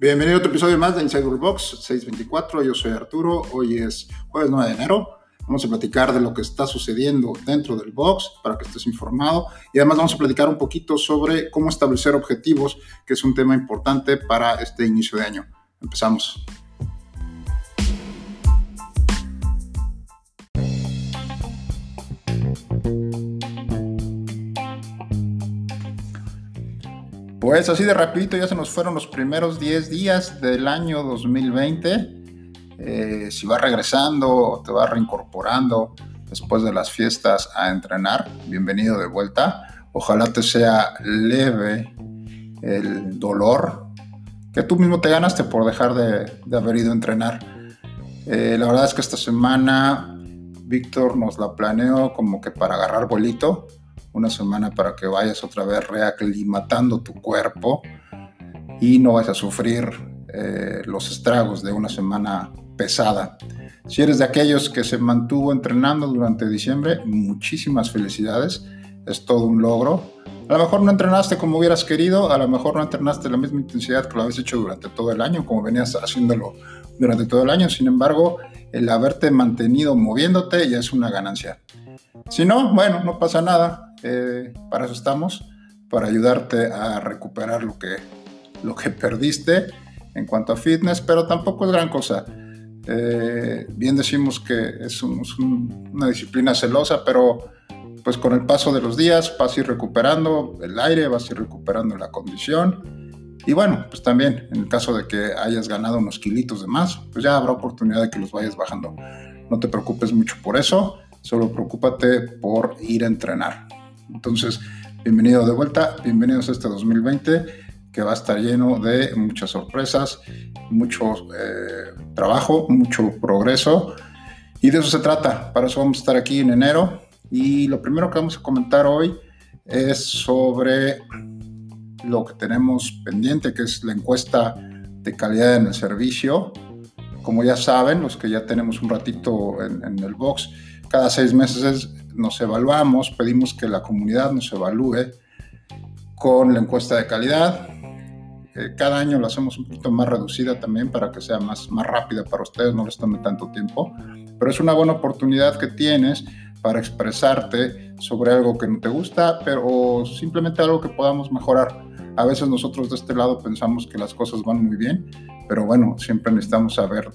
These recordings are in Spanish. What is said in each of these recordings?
Bienvenido a otro episodio más de Inside Box 624. Yo soy Arturo. Hoy es jueves 9 de enero. Vamos a platicar de lo que está sucediendo dentro del box para que estés informado. Y además vamos a platicar un poquito sobre cómo establecer objetivos, que es un tema importante para este inicio de año. Empezamos. Pues así de rapidito ya se nos fueron los primeros 10 días del año 2020. Eh, si vas regresando, te vas reincorporando después de las fiestas a entrenar, bienvenido de vuelta. Ojalá te sea leve el dolor que tú mismo te ganaste por dejar de, haber ido a entrenar. Eh, la verdad es que esta semana Víctor nos la planeó como que para agarrar bolito una semana para que vayas otra vez reaclimatando tu cuerpo y no vas a sufrir eh, los estragos de una semana pesada. Si eres de aquellos que se mantuvo entrenando durante diciembre, muchísimas felicidades, es todo un logro. A lo mejor no entrenaste como hubieras querido, a lo mejor no entrenaste la misma intensidad que lo habías hecho durante todo el año, como venías haciéndolo durante todo el año. Sin embargo, el haberte mantenido moviéndote ya es una ganancia. Si no, bueno, no pasa nada. Eh, para eso estamos, para ayudarte a recuperar lo que, lo que perdiste en cuanto a fitness, pero tampoco es gran cosa. Eh, bien decimos que es, una disciplina celosa, pero pues con el paso de los días vas a ir recuperando el aire, vas a ir recuperando la condición. Y bueno, pues también en el caso de que hayas ganado unos kilitos de más, pues ya habrá oportunidad de que los vayas bajando. No te preocupes mucho por eso, solo preocúpate por ir a entrenar. Entonces, bienvenido de vuelta, bienvenidos a este 2020 que va a estar lleno de muchas sorpresas, mucho eh, trabajo, mucho progreso. Y de eso se trata. Para eso vamos a estar aquí en enero. Y lo primero que vamos a comentar hoy es sobre lo que tenemos pendiente, que es la encuesta de calidad en el servicio. Como ya saben, los que ya tenemos un ratito en, en el box, cada seis meses nos evaluamos, pedimos que la comunidad nos evalúe con la encuesta de calidad. Eh, cada año lo hacemos un poquito más reducida también para que sea más, más rápida para ustedes, no les tome tanto tiempo. Pero es una buena oportunidad que tienes para expresarte sobre algo que no te gusta, pero simplemente algo que podamos mejorar. A veces nosotros de este lado pensamos que las cosas van muy bien, pero bueno, siempre necesitamos saber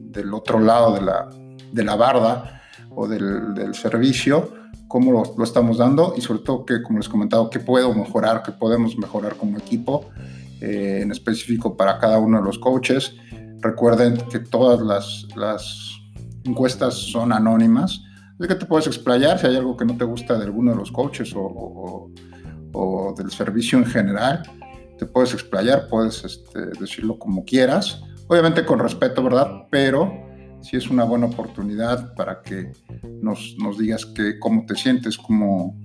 del otro lado de la, de la barda o del, servicio, cómo lo, estamos dando y sobre todo que, como les he comentado, qué puedo mejorar, qué podemos mejorar como equipo, eh, en específico para cada uno de los coaches. Recuerden que todas las, las encuestas son anónimas, es que te puedes explayar si hay algo que no te gusta de alguno de los coaches o, o, del servicio en general. Te puedes explayar, puedes este, decirlo como quieras, obviamente con respeto, ¿verdad? Pero si es una buena oportunidad para que nos, nos digas que, cómo te sientes, cómo,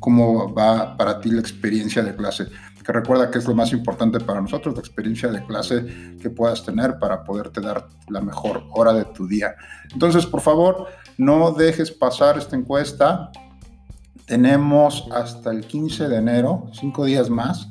cómo va para ti la experiencia de clase. Que recuerda que es lo más importante para nosotros, la experiencia de clase que puedas tener para poderte dar la mejor hora de tu día. Entonces, por favor, no dejes pasar esta encuesta. Tenemos hasta el 15 de enero, cinco días más,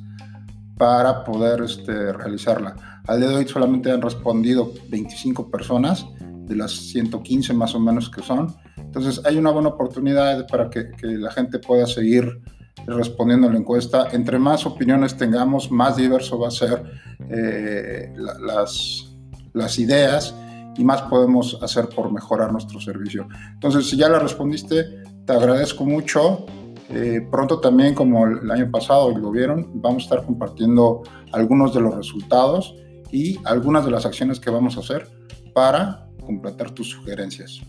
para poder este, realizarla. Al día de hoy solamente han respondido 25 personas de las 115 más o menos que son. Entonces hay una buena oportunidad para que, la gente pueda seguir respondiendo a la encuesta. Entre más opiniones tengamos, más diverso va a ser eh, las, las ideas y más podemos hacer por mejorar nuestro servicio. Entonces, si ya la respondiste, te agradezco mucho. Eh, pronto también, como el año pasado, lo vieron, vamos a estar compartiendo algunos de los resultados y algunas de las acciones que vamos a hacer para completar tus sugerencias.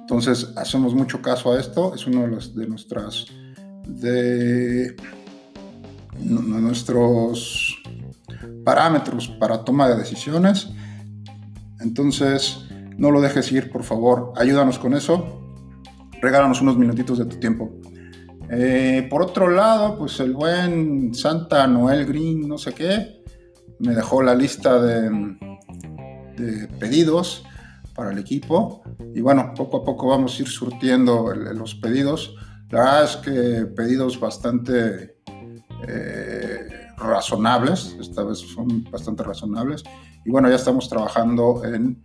Entonces, hacemos mucho caso a esto, es uno de, los, de nuestras de, nuestros parámetros para toma de decisiones. Entonces, no lo dejes ir, por favor, ayúdanos con eso. Regálanos unos minutitos de tu tiempo. Eh, por otro lado, pues el buen Santa Noel Green, no sé qué, me dejó la lista de, de pedidos para el equipo y bueno, poco a poco vamos a ir surtiendo los pedidos. La verdad es que pedidos bastante eh, razonables, esta vez son bastante razonables. Y bueno, ya estamos trabajando en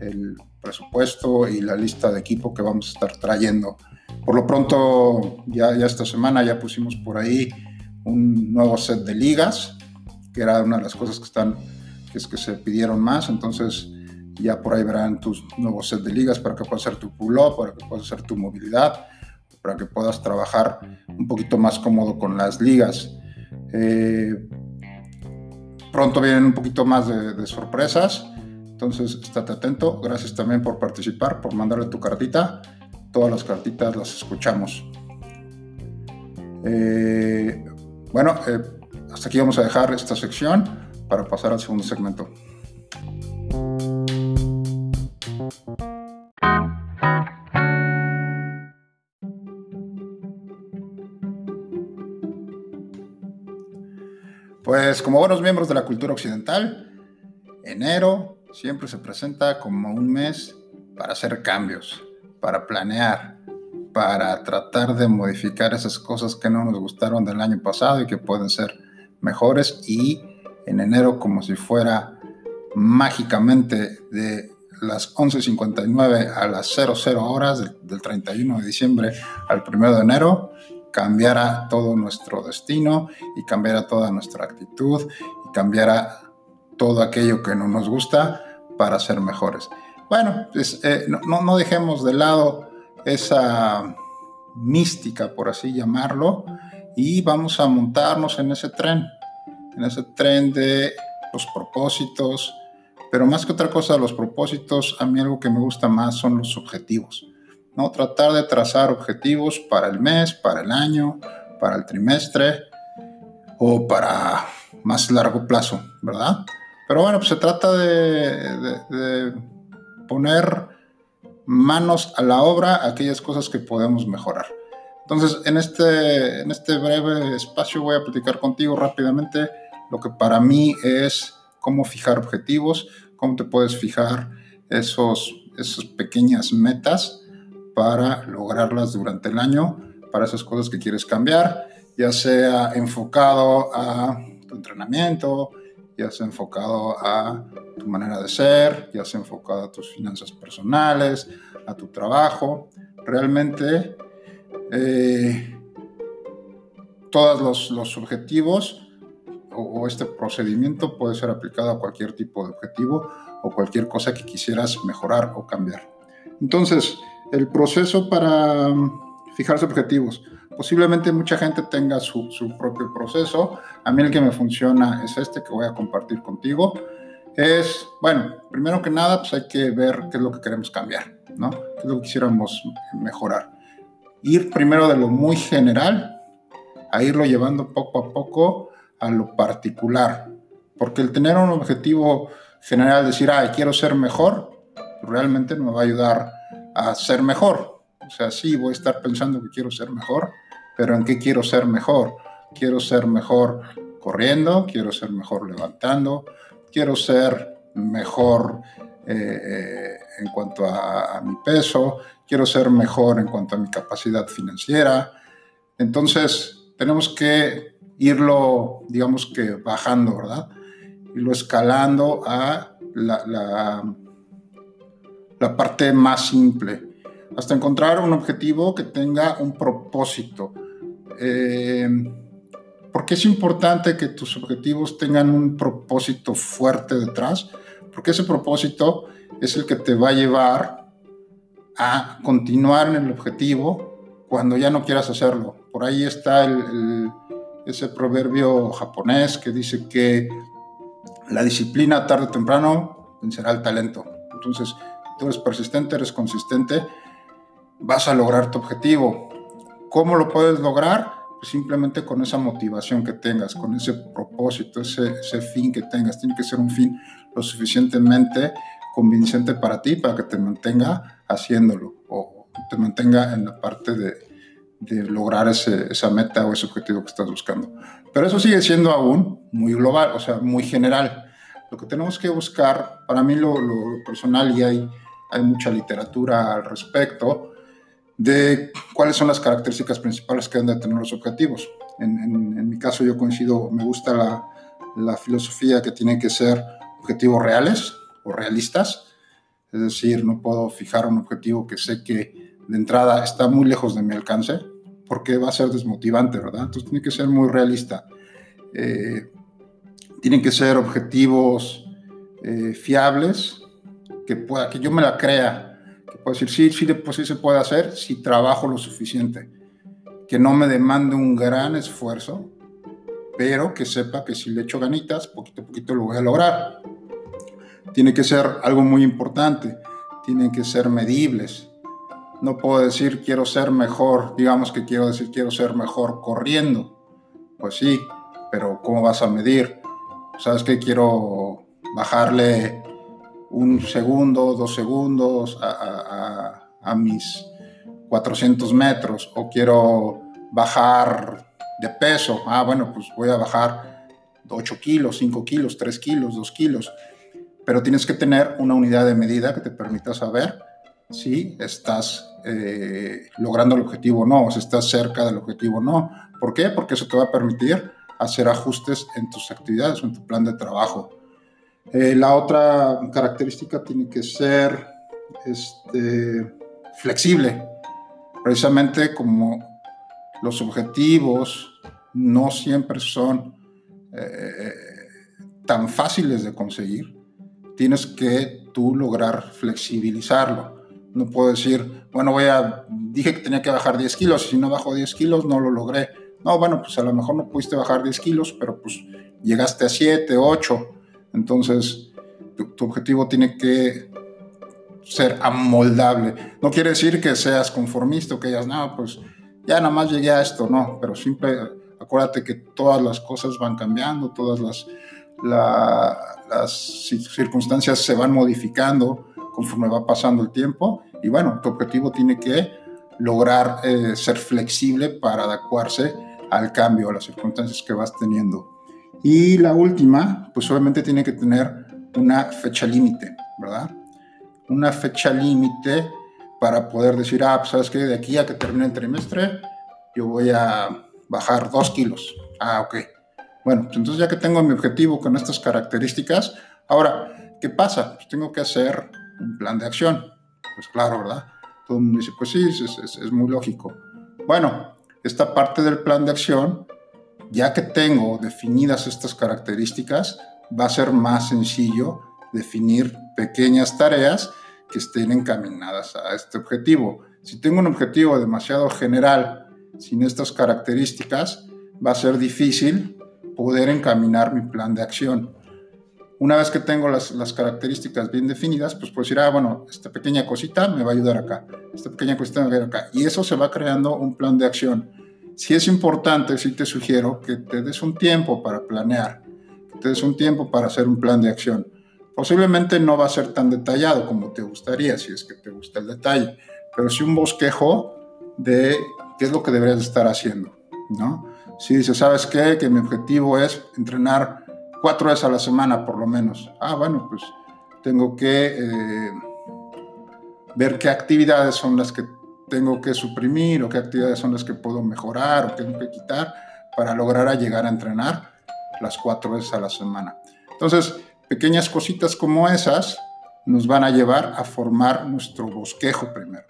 el presupuesto y la lista de equipo que vamos a estar trayendo. Por lo pronto, ya, ya esta semana ya pusimos por ahí un nuevo set de ligas, que era una de las cosas que están, que es que se pidieron más. Entonces, ya por ahí verán tus nuevos set de ligas para que puedas hacer tu pull-up, para que puedas hacer tu movilidad, para que puedas trabajar un poquito más cómodo con las ligas. Eh, pronto vienen un poquito más de, sorpresas, entonces estate atento. Gracias también por participar, por mandarle tu cartita. Todas las cartitas las escuchamos. Eh, bueno, eh, hasta aquí vamos a dejar esta sección para pasar al segundo segmento. Pues como buenos miembros de la cultura occidental, enero siempre se presenta como un mes para hacer cambios, para planear, para tratar de modificar esas cosas que no nos gustaron del año pasado y que pueden ser mejores y en enero como si fuera mágicamente de las 11.59 a las 00 horas del, 31 de diciembre al 1 de enero, cambiara todo nuestro destino y cambiara toda nuestra actitud y cambiara todo aquello que no nos gusta para ser mejores. Bueno, pues, eh, no, no, dejemos de lado esa mística, por así llamarlo, y vamos a montarnos en ese tren, en ese tren de los propósitos, pero más que otra cosa, los propósitos, a mí algo que me gusta más son los objetivos. ¿no? Tratar de trazar objetivos para el mes, para el año, para el trimestre o para más largo plazo, ¿verdad? Pero bueno, pues se trata de, poner manos a la obra aquellas cosas que podemos mejorar. Entonces, en este, en este breve espacio voy a platicar contigo rápidamente lo que para mí es cómo fijar objetivos, cómo te puedes fijar esos, esas pequeñas metas para lograrlas durante el año, para esas cosas que quieres cambiar, ya sea enfocado a tu entrenamiento, ya sea enfocado a tu manera de ser, ya sea enfocado a tus finanzas personales, a tu trabajo. Realmente, eh, todos los, los objetivos o, este procedimiento puede ser aplicado a cualquier tipo de objetivo o cualquier cosa que quisieras mejorar o cambiar. Entonces, el proceso para mm, fijarse objetivos. Posiblemente mucha gente tenga su, propio proceso. A mí el que me funciona es este que voy a compartir contigo. Es, bueno, primero que nada, pues hay que ver qué es lo que queremos cambiar, ¿no? ¿Qué es lo que quisiéramos mejorar? Ir primero de lo muy general a irlo llevando poco a poco a lo particular. Porque el tener un objetivo general, decir, ay, quiero ser mejor, realmente no me va a ayudar a ser mejor. O sea, sí, voy a estar pensando que quiero ser mejor, pero ¿en qué quiero ser mejor? Quiero ser mejor corriendo, quiero ser mejor levantando, quiero ser mejor eh, eh, en cuanto a, mi peso, quiero ser mejor en cuanto a mi capacidad financiera. Entonces, tenemos que irlo, digamos que bajando, ¿verdad? Irlo escalando a la la parte más simple, hasta encontrar un objetivo que tenga un propósito. Eh, porque es importante que tus objetivos tengan un propósito fuerte detrás? Porque ese propósito es el que te va a llevar a continuar en el objetivo cuando ya no quieras hacerlo. Por ahí está ese proverbio japonés que dice que la disciplina tarde o temprano vencerá el talento. Entonces, tú eres persistente, eres consistente, vas a lograr tu objetivo. ¿Cómo lo puedes lograr? Pues simplemente con esa motivación que tengas, con ese propósito, ese, ese fin que tengas. Tiene que ser un fin lo suficientemente convincente para ti, para que te mantenga haciéndolo o te mantenga en la parte de, de lograr ese, esa meta o ese objetivo que estás buscando. Pero eso sigue siendo aún muy global, o sea, muy general. Lo que tenemos que buscar, para mí lo, lo personal y hay hay mucha literatura al respecto de cuáles son las características principales que deben de tener los objetivos. En, mi caso yo coincido, me gusta la, la filosofía que tienen que ser objetivos reales o realistas. Es decir, no puedo fijar un objetivo que sé que de entrada está muy lejos de mi alcance, porque va a ser desmotivante, ¿verdad? Entonces tiene que ser muy realista. Eh, tienen que ser objetivos eh, fiables, que, pueda, que yo me la crea, que pueda decir, sí, sí, pues sí se puede hacer si trabajo lo suficiente, que no me demande un gran esfuerzo, pero que sepa que si le echo ganitas, poquito a poquito lo voy a lograr. Tiene que ser algo muy importante, tienen que ser medibles. No puedo decir quiero ser mejor, digamos que quiero decir quiero ser mejor corriendo. Pues sí, pero ¿cómo vas a medir? ¿Sabes que quiero bajarle un segundo, dos segundos a, a mis 400 metros o quiero bajar de peso. Ah, bueno, pues voy a bajar 8 kilos, 5 kilos, 3 kilos, 2 kilos. Pero tienes que tener una unidad de medida que te permita saber si estás eh, logrando el objetivo o no, o si estás cerca del objetivo o no. ¿Por qué? Porque eso te va a permitir hacer ajustes en tus actividades en tu plan de trabajo. Eh, la otra característica tiene que ser este, flexible, precisamente como los objetivos no siempre son eh, tan fáciles de conseguir, tienes que tú lograr flexibilizarlo. No puedo decir, bueno, voy a, dije que tenía que bajar 10 kilos, si no bajo 10 kilos no lo logré. No, bueno, pues a lo mejor no pudiste bajar 10 kilos, pero pues llegaste a 7, 8. Entonces, tu objetivo tiene que ser amoldable. No quiere decir que seas conformista o que digas, no, pues ya nada más llegué a esto, no, pero siempre acuérdate que todas las cosas van cambiando, todas las, las circunstancias se van modificando conforme va pasando el tiempo y bueno, tu objetivo tiene que lograr eh, ser flexible para adecuarse al cambio, a las circunstancias que vas teniendo. Y la última, pues obviamente tiene que tener una fecha límite, ¿verdad? Una fecha límite para poder decir, ah, pues sabes que de aquí a que termine el trimestre, yo voy a bajar dos kilos. Ah, ok. Bueno, pues entonces ya que tengo mi objetivo con estas características, ahora, ¿qué pasa? Pues tengo que hacer un plan de acción. Pues claro, ¿verdad? Todo el mundo dice, pues sí, es, muy lógico. Bueno, esta parte del plan de acción, ya que tengo definidas estas características, va a ser más sencillo definir pequeñas tareas que estén encaminadas a este objetivo. Si tengo un objetivo demasiado general, sin estas características, va a ser difícil poder encaminar mi plan de acción. Una vez que tengo las, las, características bien definidas, pues puedo decir, ah, bueno, esta pequeña cosita me va a ayudar acá, esta pequeña cosita me va a ayudar acá. Y eso se va creando un plan de acción. Si es importante, sí te sugiero que te des un tiempo para planear, que te des un tiempo para hacer un plan de acción Posiblemente no va a ser tan detallado como te gustaría, si es que te gusta el detalle, pero sí un bosquejo de qué es lo que deberías estar haciendo, ¿no? Si dices, ¿sabes qué? Que mi objetivo es entrenar cuatro veces a la semana por lo menos. Ah, bueno, pues tengo que eh, ver qué actividades son las que tengo que suprimir o qué actividades son las que puedo mejorar o qué tengo que quitar para lograr llegar a entrenar las cuatro veces a la semana. Entonces, Pequeñas cositas como esas nos van a llevar a formar nuestro bosquejo primero.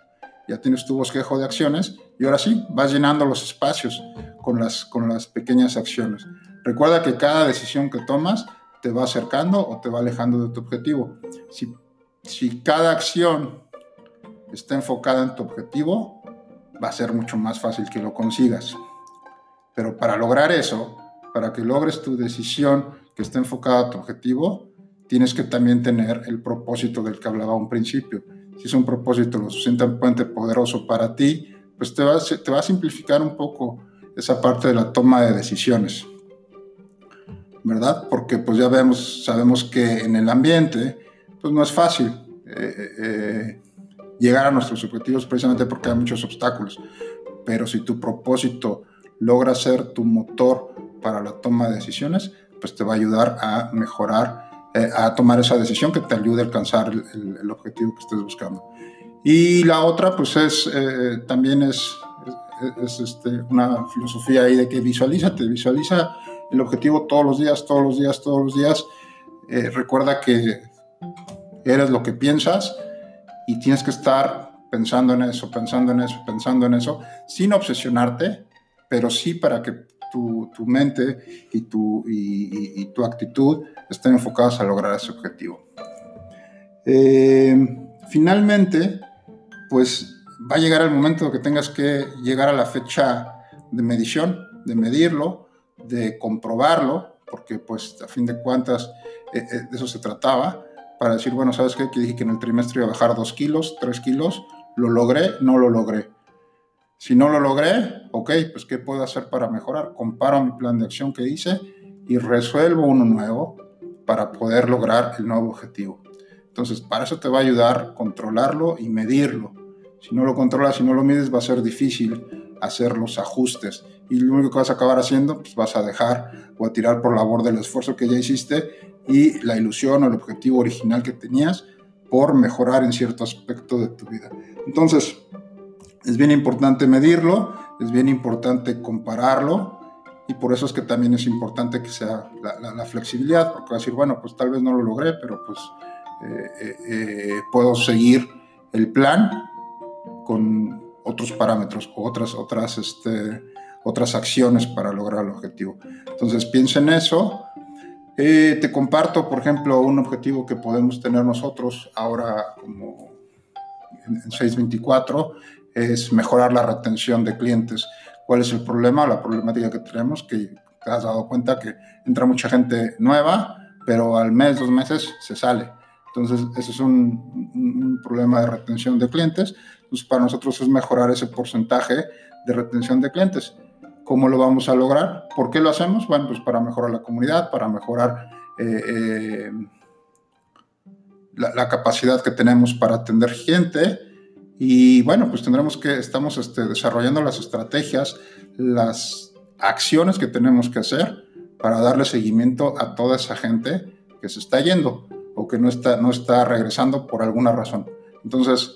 Ya tienes tu bosquejo de acciones y ahora sí, vas llenando los espacios con las, con las pequeñas acciones. Recuerda que cada decisión que tomas te va acercando o te va alejando de tu objetivo. Si, si cada acción está enfocada en tu objetivo, va a ser mucho más fácil que lo consigas. Pero para lograr eso, para que logres tu decisión que esté enfocada a tu objetivo, tienes que también tener el propósito del que hablaba un principio. Si es un propósito lo suficientemente poderoso para ti, pues te va, te va a simplificar un poco esa parte de la toma de decisiones. ¿Verdad? Porque pues ya vemos, sabemos que en el ambiente, pues no es fácil eh, eh, eh, llegar a nuestros objetivos precisamente porque hay muchos obstáculos. Pero si tu propósito logra ser tu motor para la toma de decisiones, pues te va a ayudar a mejorar eh, a tomar esa decisión que te ayude a alcanzar el, objetivo que estés buscando. Y la otra, pues es, eh, también es, es este, una filosofía ahí de que visualízate, visualiza el objetivo todos los días, todos los días, todos los días. Eh, recuerda que eres lo que piensas y tienes que estar pensando en eso, pensando en eso, pensando en eso, sin obsesionarte, pero sí para que tu, tu mente y tu, y, tu actitud estén enfocadas a lograr ese objetivo. Eh, finalmente, pues va a llegar el momento que tengas que llegar a la fecha de medición, de medirlo, de comprobarlo, porque pues a fin de cuentas eh, eh, de eso se trataba, para decir, bueno, ¿sabes qué? Que dije que en el trimestre iba a bajar dos kilos, tres kilos, lo logré, no lo logré. Si no lo logré, ok, pues ¿qué puedo hacer para mejorar? Comparo mi plan de acción que hice y resuelvo uno nuevo para poder lograr el nuevo objetivo. Entonces, para eso te va a ayudar controlarlo y medirlo. Si no lo controlas, si no lo mides, va a ser difícil hacer los ajustes. Y lo único que vas a acabar haciendo, pues vas a dejar o a tirar por la borda el esfuerzo que ya hiciste y la ilusión o el objetivo original que tenías por mejorar en cierto aspecto de tu vida. Entonces, es bien importante medirlo, es bien importante compararlo y por eso es que también es importante que sea la, flexibilidad, porque a decir, bueno, pues tal vez no lo logré, pero pues eh, eh, eh, puedo seguir el plan con otros parámetros o otras, otras, este, otras acciones para lograr el objetivo. Entonces piensa en eso. te comparto, por ejemplo, un objetivo que podemos tener nosotros ahora como en 624 es mejorar la retención de clientes. ¿Cuál es el problema? La problemática que tenemos, que te has dado cuenta que entra mucha gente nueva, pero al mes, dos meses se sale. Entonces, ese es un, un, problema de retención de clientes. Entonces, para nosotros es mejorar ese porcentaje de retención de clientes. ¿Cómo lo vamos a lograr? ¿Por qué lo hacemos? Bueno, pues para mejorar la comunidad, para mejorar eh, eh, la, la, capacidad que tenemos para atender gente y bueno, pues tendremos que, estamos este, desarrollando las estrategias, las acciones que tenemos que hacer para darle seguimiento a toda esa gente que se está yendo o que no está, no está regresando por alguna razón. Entonces,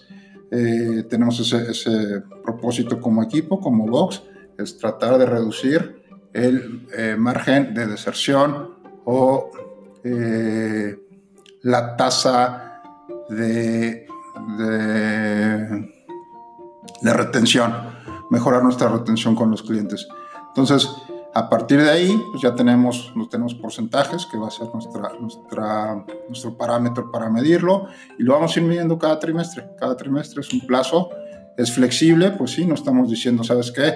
eh, tenemos ese, ese, propósito como equipo, como Vox, es tratar de reducir el eh, margen de deserción o eh, la tasa de de, retención, mejorar nuestra retención con los clientes. Entonces, a partir de ahí, pues ya tenemos, tenemos porcentajes, que va a ser nuestra, nuestro parámetro para medirlo, y lo vamos a ir midiendo cada trimestre. Cada trimestre es un plazo, es flexible, pues sí, no estamos diciendo, ¿sabes qué?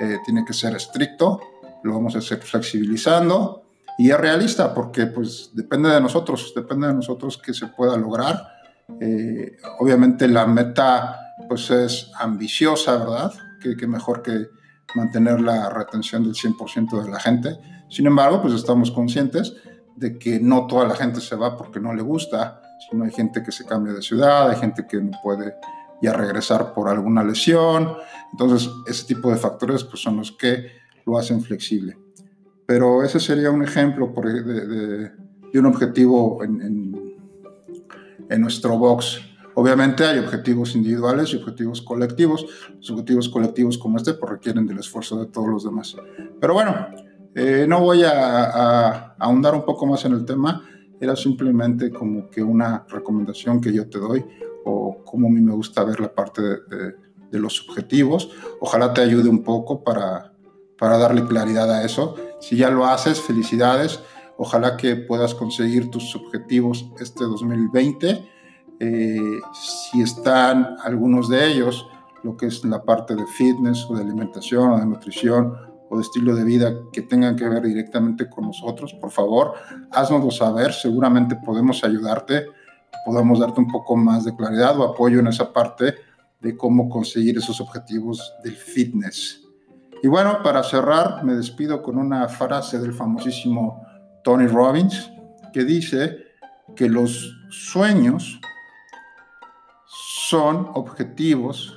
Eh, tiene que ser estricto, lo vamos a hacer flexibilizando, y es realista, porque pues depende de nosotros, depende de nosotros que se pueda lograr eh, obviamente la meta pues es ambiciosa, ¿verdad? Que, mejor que mantener la retención del 100% de la gente. Sin embargo, pues estamos conscientes de que no toda la gente se va porque no le gusta, sino hay gente que se cambia de ciudad, hay gente que no puede ya regresar por alguna lesión. Entonces, ese tipo de factores pues, son los que lo hacen flexible. Pero ese sería un ejemplo de, un objetivo en en nuestro box. Obviamente hay objetivos individuales y objetivos colectivos. Los objetivos colectivos como este pues, requieren del esfuerzo de todos los demás. Pero bueno, eh, no voy a, ahondar un poco más en el tema. Era simplemente como que una recomendación que yo te doy o como a mí me gusta ver la parte de, de los objetivos. Ojalá te ayude un poco para, para darle claridad a eso. Si ya lo haces, felicidades Ojalá que puedas conseguir tus objetivos este 2020. Eh, si están algunos de ellos, lo que es la parte de fitness o de alimentación o de nutrición o de estilo de vida que tengan que ver directamente con nosotros, por favor, haznoslo saber. Seguramente podemos ayudarte, podemos darte un poco más de claridad o apoyo en esa parte de cómo conseguir esos objetivos del fitness. Y bueno, para cerrar, me despido con una frase del famosísimo Tony Robbins, que dice que los sueños son objetivos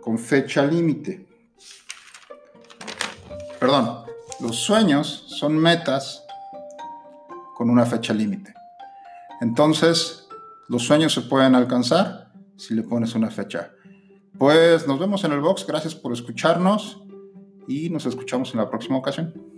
con fecha límite. Perdón, los sueños son metas con una fecha límite. Entonces, los sueños se pueden alcanzar si le pones una fecha. Pues nos vemos en el box, gracias por escucharnos y nos escuchamos en la próxima ocasión.